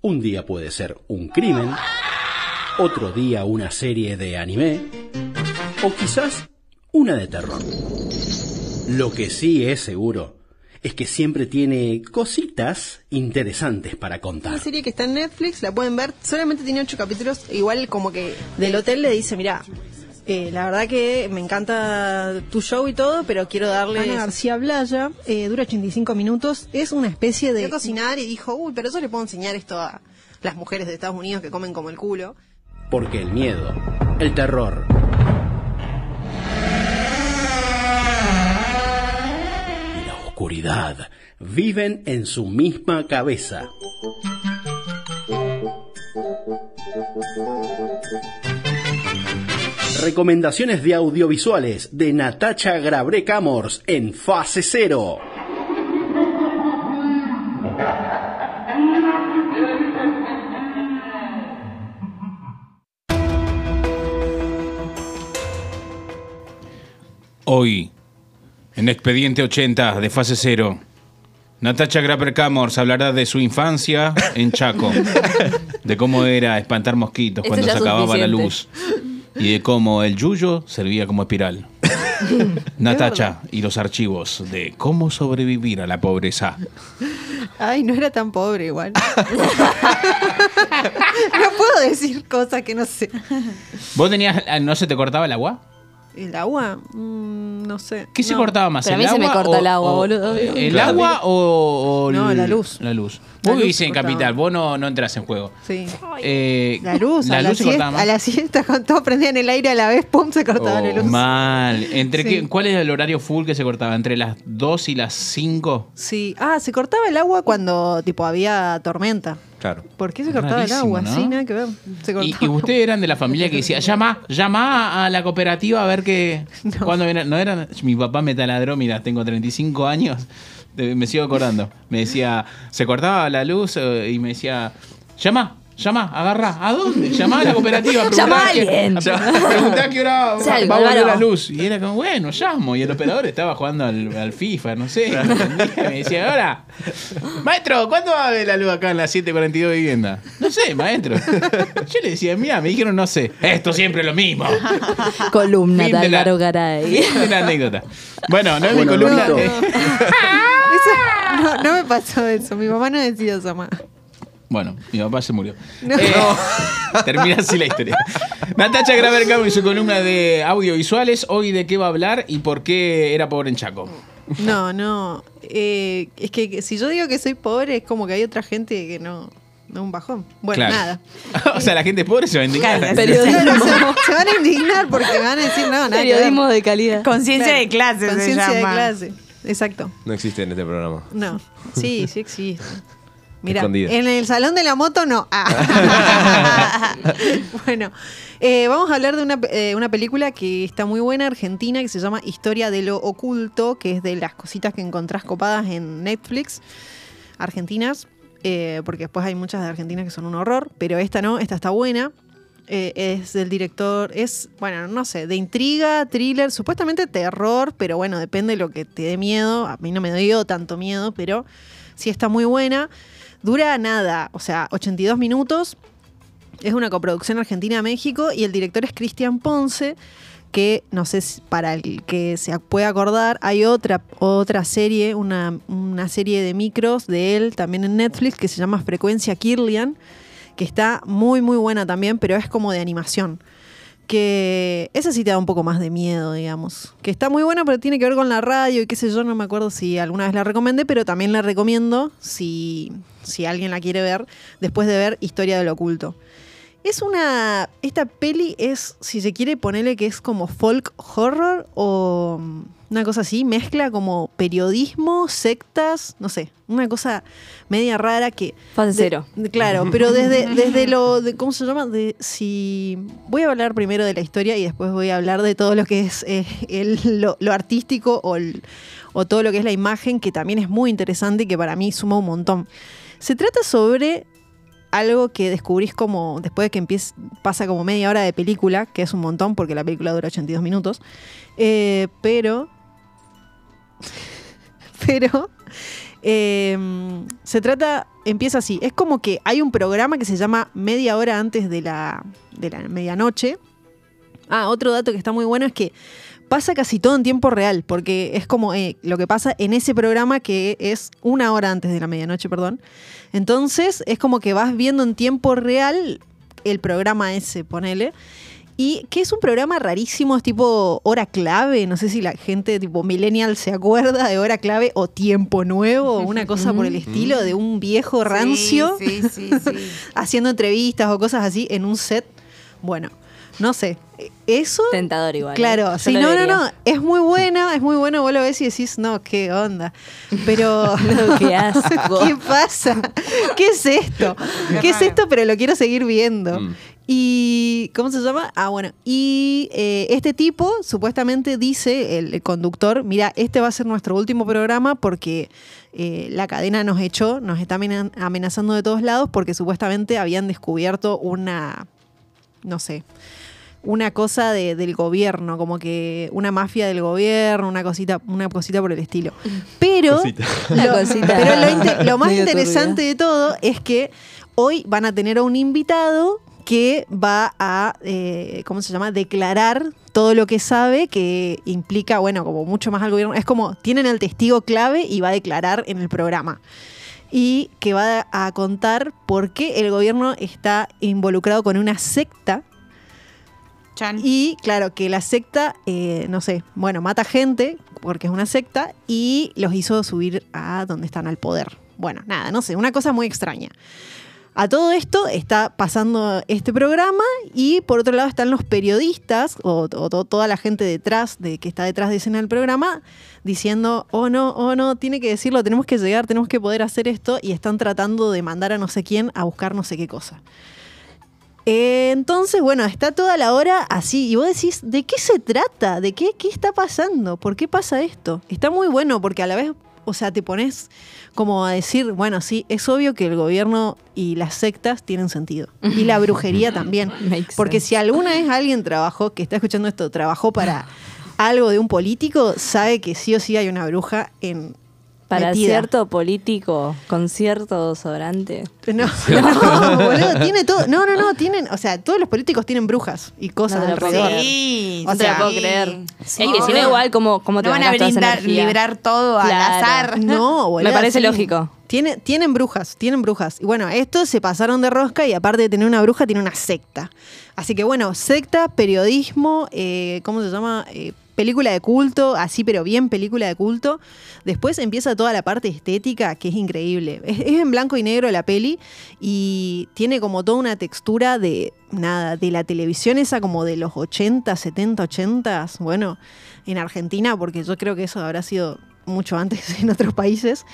Un día puede ser un crimen, otro día una serie de anime, o quizás una de terror. Lo que sí es seguro es que siempre tiene cositas interesantes para contar. Una serie que está en Netflix, la pueden ver, solamente tiene ocho capítulos, igual como que del hotel le dice, mira, eh, la verdad que me encanta tu show y todo, pero quiero darle... Ana García Blaya, eh, dura 85 minutos, es una especie de... de cocinar y dijo, uy, pero yo le puedo enseñar esto a las mujeres de Estados Unidos que comen como el culo. Porque el miedo, el terror y la oscuridad viven en su misma cabeza. Recomendaciones de audiovisuales de Natacha Grabre Camors en fase cero. Hoy, en Expediente 80 de fase cero, Natacha Graper Camors hablará de su infancia en Chaco, de cómo era espantar mosquitos cuando se acababa la luz y de cómo el yuyo servía como espiral. Natacha y los archivos de cómo sobrevivir a la pobreza. Ay, no era tan pobre igual. no puedo decir cosas que no sé. ¿Vos tenías, no se te cortaba el agua? ¿El agua? Mm, no sé. ¿Qué se No. cortaba más? Pero a ¿El mí se me agua corta o- el agua, boludo. ¿El Claro. agua o, o No, el- la luz. La luz. La Vos luz vivís se en cortaba. Capital, vos no, no entras en juego. Sí. Eh, La luz, la a, la luz se siesta, cortaba más. a la siesta, cuando todos prendían el aire a la vez, pum, se cortaba la Oh, luz. Mal. ¿Entre Sí. qué- ¿Cuál es el horario full que se cortaba? ¿Entre las 2 y las 5? Sí. Ah, se cortaba el agua cuando, tipo, había tormenta. Claro. ¿Por qué se cortaba el agua? ¿no? Sí, nada que ver. Se ¿Y, cortaba. y ustedes eran de la familia que decía, llama, llama a la cooperativa a ver qué... No. ¿Cuándo viene? No eran... Mi papá me taladró, mira, tengo 35 años, me sigo acordando. Me decía, se cortaba la luz eh, y me decía, llama, llama, agarra. ¿A dónde? Llama a la cooperativa. Llama a alguien. qué- Preguntá a qué hora va, a volver la luz. Y era como, bueno, llamo. Y el operador estaba jugando al, al FIFA, no sé. me decía, ahora, maestro, ¿cuándo va a ver la luz acá en la 742 vivienda? No sé, maestro. Yo le decía, mira, me dijeron, no sé. Esto siempre es lo mismo. Columna Fin de Álvaro Garay. Fin de la anécdota. Bueno, no es mi Bueno, columna. Eh. Eso- no, no me pasó eso. Mi mamá no decía eso más. Bueno, mi papá se murió. No. Eh, termina así la historia. Natacha Graver Cabo y su columna de audiovisuales. Hoy de qué va a hablar y por qué era pobre en Chaco. No, no. Eh, es que, si yo digo que soy pobre, es como que hay otra gente que no. No, un bajón. Bueno, Claro. nada. o sea, la gente pobre se va a indignar. Se, Periodismo. se van a indignar porque me van a decir, no, nada. Periodismo de calidad. Conciencia Claro, de clase se Conciencia de clase. Exacto. No existe en este programa. No. Sí, sí existe. Mira, en el salón de la moto no. Ah. bueno, eh, vamos a hablar de una, eh, una película que está muy buena, argentina, que se llama Historia de lo Oculto, que es de las cositas que encontrás copadas en Netflix, argentinas, eh, porque después hay muchas de Argentina que son un horror, pero esta no, esta está buena. Es del director, es, bueno, no sé, de intriga, thriller, supuestamente terror, pero bueno, depende de lo que te dé miedo. A mí no me dio tanto miedo, pero sí está muy buena. Dura nada, o sea, 82 minutos. Es una coproducción Argentina-México y el director es Cristian Ponce, que no sé si para el que se puede acordar, hay otra, otra serie, una, una serie de micros de él también en Netflix que se llama Frecuencia Kirlian, que está muy muy buena también, pero es como de animación. Que esa sí te da un poco más de miedo, digamos. Que está muy buena, pero tiene que ver con la radio y qué sé yo, no me acuerdo si alguna vez la recomendé, pero también la recomiendo si, si alguien la quiere ver después de ver Historia del Oculto. Es una. Esta peli es, si se quiere ponerle que es como folk horror o una cosa así, mezcla como periodismo, sectas, no sé, una cosa media rara que. Fase de- cero. de- claro, pero desde, desde lo. De, ¿Cómo se llama? De si. Voy a hablar primero de la historia y después voy a hablar de todo lo que es eh, el- lo, lo artístico o, el- o todo lo que es la imagen, que también es muy interesante y que para mí suma un montón. Se trata sobre algo que descubrís como después de que empieza, pasa como media hora de película, que es un montón porque la película dura 82 minutos, eh, pero, pero Eh, se trata, empieza así. Es como que hay un programa que se llama Media Hora antes de la, de la medianoche. Ah, otro dato que está muy bueno es que pasa casi todo en tiempo real, porque es como eh, lo que pasa en ese programa que es una hora antes de la medianoche, perdón. Entonces es como que vas viendo en tiempo real el programa ese, ponele. Y que es un programa rarísimo, es tipo hora clave. No sé si la gente tipo millennial se acuerda de hora clave o tiempo nuevo, una cosa por el estilo de un viejo rancio Sí, sí, sí. sí. haciendo entrevistas o cosas así en un set. Bueno, no sé. Eso. Tentador igual. ¿eh? Claro, sí, no, no, no, es muy buena, es muy buena, vos lo ves y decís, no, qué onda. Pero, No, qué asco. ¿qué pasa? ¿Qué es esto? ¿Qué es esto? Pero lo quiero seguir viendo. Mm. Y, ¿cómo se llama? Ah, bueno, y eh, este tipo supuestamente dice, el, el conductor, mira, este va a ser nuestro último programa porque eh, la cadena nos echó, nos está amena- amenazando de todos lados porque supuestamente habían descubierto una, no sé, una cosa de- del gobierno, como que una mafia del gobierno, una cosita, una cosita por el estilo. Pero, Cosita. Lo, cosita pero lo, más medio interesante turbia. de todo es que hoy van a tener a un invitado que va a, eh, ¿cómo se llama?, declarar todo lo que sabe, que implica, bueno, como mucho más al gobierno. Es como, tienen el testigo clave y va a declarar en el programa. Y que va a contar por qué el gobierno está involucrado con una secta Chan. y claro, que la secta, eh, no sé, bueno, mata gente, porque es una secta, y los hizo subir a donde están al poder. Bueno, nada, no sé, una cosa muy extraña. A todo esto está pasando este programa y por otro lado están los periodistas o, o to- toda la gente detrás de que está detrás de escena del programa diciendo, oh no, oh no, tiene que decirlo, tenemos que llegar, tenemos que poder hacer esto y están tratando de mandar a no sé quién a buscar no sé qué cosa. Eh, entonces, bueno, está toda la hora así. Y vos decís, ¿de qué se trata? ¿De qué, qué está pasando? ¿Por qué pasa esto? Está muy bueno porque a la vez, o sea, te pones como a decir, bueno, sí, es obvio que el gobierno y las sectas tienen sentido. Y la brujería también. Porque si alguna vez alguien trabajó, que está escuchando esto, trabajó para algo de un político, sabe que sí o sí hay una bruja en... Para metida. cierto político con cierto desodorante. No, no, boludo, tiene todo. No, no, no, tienen, o sea, todos los políticos tienen brujas y cosas No alrededor. Sí, O No te sea, la puedo creer. Sí, es que si no, igual, ¿cómo, cómo te No van a ganas toda esa brindar, librar todo al azar. No, boludo. Me parece sí. lógico. Tiene, tienen brujas, tienen brujas. Y bueno, estos se pasaron de rosca y aparte de tener una bruja, tiene una secta. Así que bueno, secta, periodismo, eh, ¿cómo se llama? Eh, película de culto, así pero bien película de culto. Después empieza toda la parte estética que es increíble. Es, en blanco y negro la peli y tiene como toda una textura de nada, de la televisión esa como de los 80, 70, 80. Bueno, en Argentina, porque yo creo que eso habrá sido mucho antes en otros países,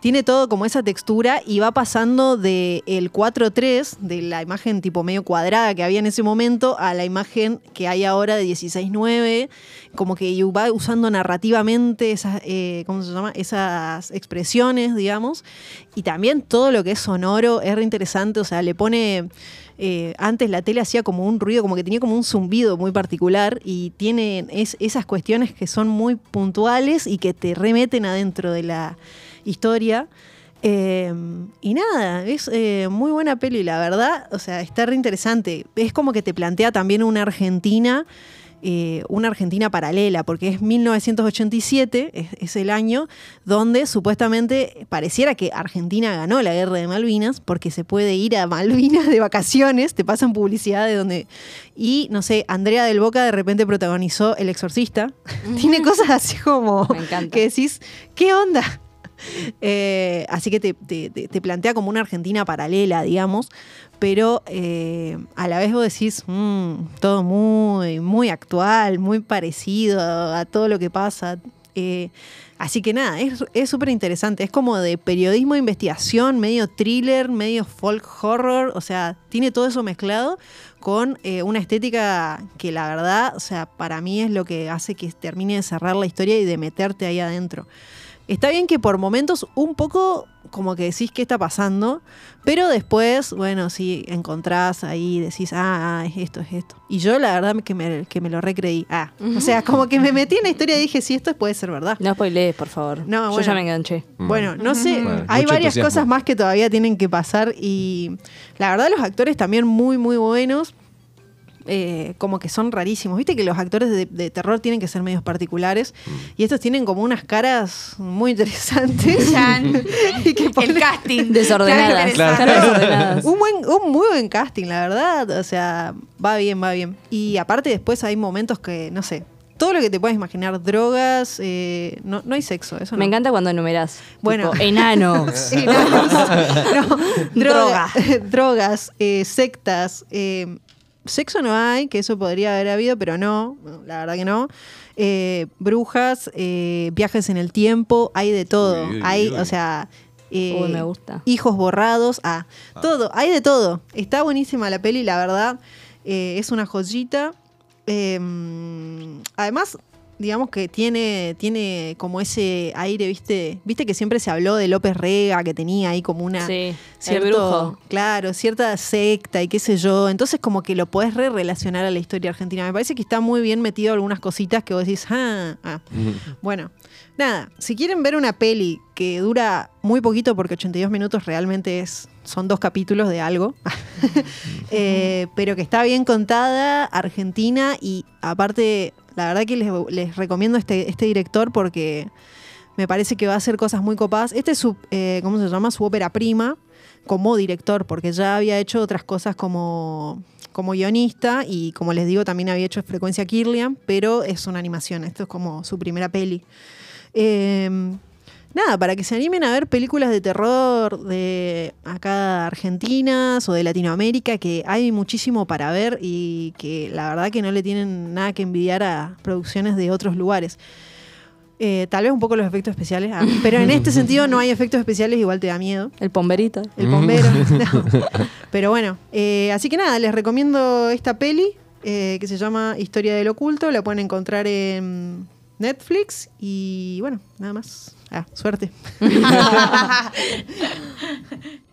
tiene todo como esa textura y va pasando de el 4.3, de la imagen tipo medio cuadrada que había en ese momento, a la imagen que hay ahora de 16.9, como que va usando narrativamente esas, eh, ¿cómo se llama? esas expresiones, digamos, y también todo lo que es sonoro es re interesante, o sea, le pone... eh, antes la tele hacía como un ruido, como que tenía como un zumbido muy particular y tiene es- esas cuestiones que son muy puntuales y que te remeten adentro de la historia. Eh, y nada, es eh, muy buena peli, la verdad. O sea, está re interesante. Es como que te plantea también una Argentina, eh, una Argentina paralela, porque es 1987, es, es el año donde supuestamente pareciera que Argentina ganó la guerra de Malvinas, porque se puede ir a Malvinas de vacaciones, te pasan publicidad de donde. Y no sé, Andrea del Boca de repente protagonizó El Exorcista. Tiene cosas así como Me que decís, ¿qué onda? Eh, así que te, te- te- te plantea como una Argentina paralela, digamos, pero eh, a la vez vos decís, "Mm, todo muy, muy actual, muy parecido a, todo lo que pasa. Eh, así que nada, es súper interesante. Es como de periodismo investigación, medio thriller, medio folk horror, o sea, tiene todo eso mezclado con una estética que la verdad, o sea, para mí es lo que hace que termine de cerrar la historia y de meterte ahí adentro. Está bien que por momentos un poco como que decís qué está pasando, pero después, bueno, si encontrás ahí, decís, ah, ah, es esto, es esto. Y yo la verdad que me, que me lo recreí. Ah, o sea, como que me metí en la historia y dije, sí, esto puede ser verdad. No spoilees, por favor. No, Yo bueno. ya me enganché. Bueno, no sé, Bueno, hay mucho varias entusiasmo. cosas más que todavía tienen que pasar y la verdad los actores también muy, muy buenos. Eh, como que son rarísimos. Viste que los actores de, de terror tienen que ser medios particulares Mm. y estos tienen como unas caras muy interesantes. Y que El ponen- casting. Desordenadas. Claro, Caras desordenadas. un, buen, un muy buen casting, la verdad. O sea, va bien, va bien. Y aparte después hay momentos que, no sé, todo lo que te puedas imaginar, drogas, eh, no, no hay sexo, eso no. Me encanta cuando enumerás. Bueno. Tipo, enanos. Enanos. no, droga- Droga. drogas, eh, sectas. eh, sexo no hay, que eso podría haber habido, pero no, no, la verdad que no. Eh, brujas, eh, viajes en el tiempo, hay de todo. Uy, uy, hay, uy. o sea. eh, Uy, me gusta. Hijos borrados, ah, todo, hay de todo. Está buenísima la peli, la verdad. eh, es una joyita. Eh, además, digamos que tiene, tiene como ese aire, ¿viste? Viste que siempre se habló de López Rega, que tenía ahí como una. Sí, el cierto- brujo. Claro, cierta secta y qué sé yo. Entonces, como que lo podés re relacionar a la historia argentina. Me parece que está muy bien metido algunas cositas que vos decís, ah, ah. Bueno, nada, si quieren ver una peli que dura muy poquito, porque 82 minutos realmente es, son dos capítulos de algo, eh, pero que está bien contada, argentina, y aparte, la verdad que les, recomiendo este, este director porque me parece que va a hacer cosas muy copadas. Este es su, eh, ¿cómo se llama? Su ópera prima como director, porque ya había hecho otras cosas como, como guionista y como les digo, también había hecho Frecuencia Kirlian, pero es una animación, esto es como su primera peli. Eh, nada, para que se animen a ver películas de terror de acá argentinas o de Latinoamérica, que hay muchísimo para ver y que la verdad que no le tienen nada que envidiar a producciones de otros lugares. Eh, tal vez un poco los efectos especiales, ah, pero en este sentido no hay efectos especiales, igual te da miedo. El pomberito. El bombero. no. Pero bueno, eh, así que nada, les recomiendo esta peli eh, que se llama Historia del Oculto. La pueden encontrar en Netflix y bueno, nada más. Ah, suerte.